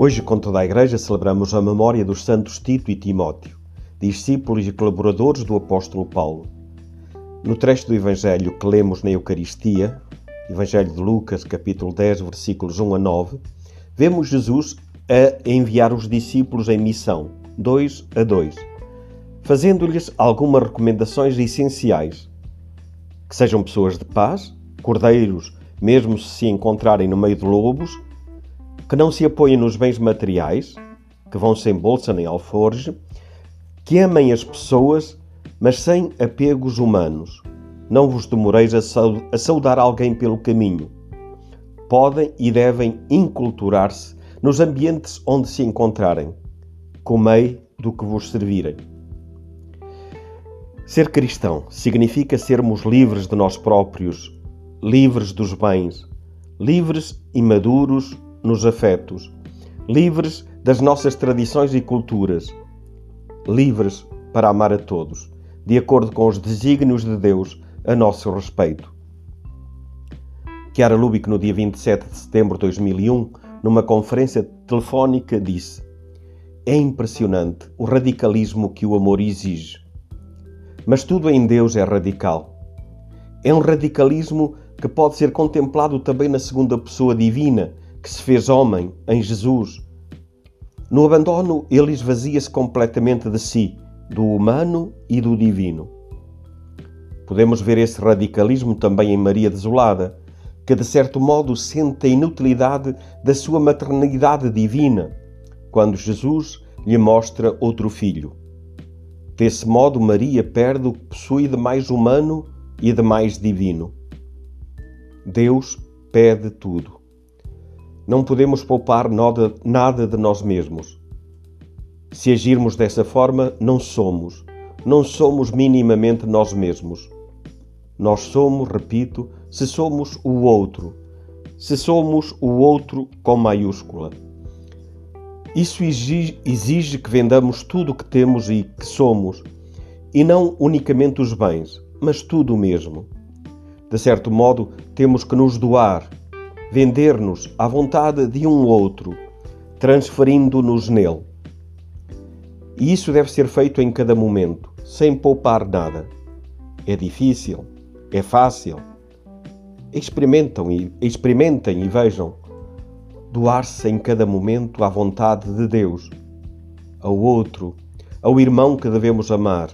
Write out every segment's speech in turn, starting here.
Hoje, com toda a Igreja, celebramos a memória dos santos Tito e Timóteo, discípulos e colaboradores do apóstolo Paulo. No trecho do Evangelho que lemos na Eucaristia, Evangelho de Lucas, capítulo 10, versículos 1 a 9, vemos Jesus a enviar os discípulos em missão, dois a dois, fazendo-lhes algumas recomendações essenciais. Que sejam pessoas de paz, cordeiros, mesmo se se encontrarem no meio de lobos, que não se apoiem nos bens materiais, que vão sem bolsa nem alforge, que amem as pessoas, mas sem apegos humanos. Não vos demoreis a saudar alguém pelo caminho. Podem e devem inculturar-se nos ambientes onde se encontrarem. Comei do que vos servirem. Ser cristão significa sermos livres de nós próprios, livres dos bens, livres e maduros nos afetos, livres das nossas tradições e culturas, livres para amar a todos, de acordo com os desígnios de Deus a nosso respeito. Chiara Lubick, no dia 27 de setembro de 2001, numa conferência telefónica, disse: É impressionante o radicalismo que o amor exige. Mas tudo em Deus é radical. É um radicalismo que pode ser contemplado também na segunda pessoa divina, que se fez homem em Jesus. No abandono, ele esvazia-se completamente de si, do humano e do divino. Podemos ver esse radicalismo também em Maria Desolada, que de certo modo sente a inutilidade da sua maternidade divina, quando Jesus lhe mostra outro filho. Desse modo, Maria perde o que possui de mais humano e de mais divino. Deus pede tudo. Não podemos poupar nada de nós mesmos. Se agirmos dessa forma, não somos, não somos minimamente nós mesmos. Nós somos, repito, se somos o outro, se somos o outro com maiúscula. Isso exige, que vendamos tudo o que temos e que somos, e não unicamente os bens, mas tudo mesmo. De certo modo, temos que nos doar, vender-nos à vontade de um outro, transferindo-nos nele. E isso deve ser feito em cada momento, sem poupar nada. É difícil, é fácil. Experimentam e, experimentem e vejam. Doar-se em cada momento à vontade de Deus, ao outro, ao irmão que devemos amar,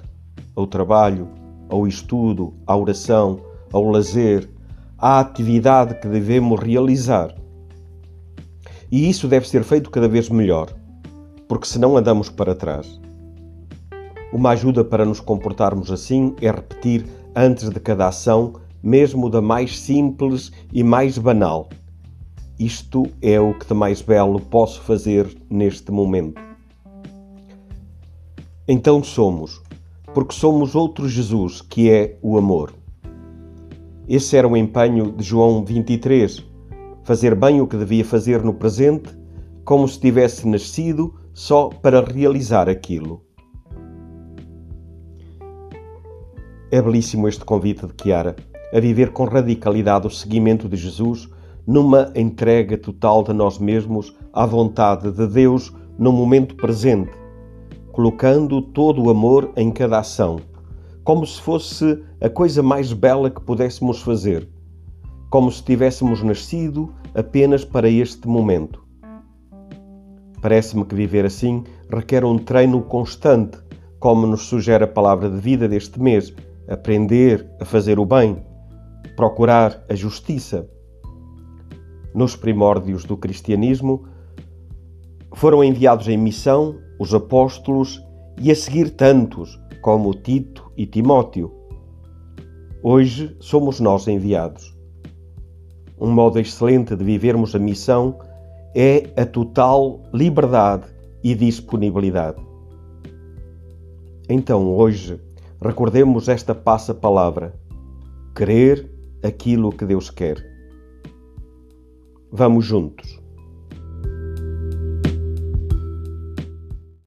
ao trabalho, ao estudo, à oração, ao lazer, à atividade que devemos realizar. E isso deve ser feito cada vez melhor, porque senão andamos para trás. Uma ajuda para nos comportarmos assim é repetir antes de cada ação, mesmo da mais simples e mais banal. Isto é o que de mais belo posso fazer neste momento. Então somos, porque somos outro Jesus, que é o amor. Esse era o empenho de João 23, fazer bem o que devia fazer no presente, como se tivesse nascido só para realizar aquilo. É belíssimo este convite de Chiara a viver com radicalidade o seguimento de Jesus numa entrega total de nós mesmos à vontade de Deus no momento presente, colocando todo o amor em cada ação como se fosse a coisa mais bela que pudéssemos fazer, como se tivéssemos nascido apenas para este momento. Parece-me que viver assim requer um treino constante, como nos sugere a palavra de vida deste mês: aprender a fazer o bem, procurar a justiça. Nos primórdios do cristianismo, foram enviados em missão os apóstolos e a seguir tantos como Tito e Timóteo. Hoje somos nós enviados. Um modo excelente de vivermos a missão é a total liberdade e disponibilidade. Então, hoje, recordemos esta passa palavra: querer aquilo que Deus quer. Vamos juntos.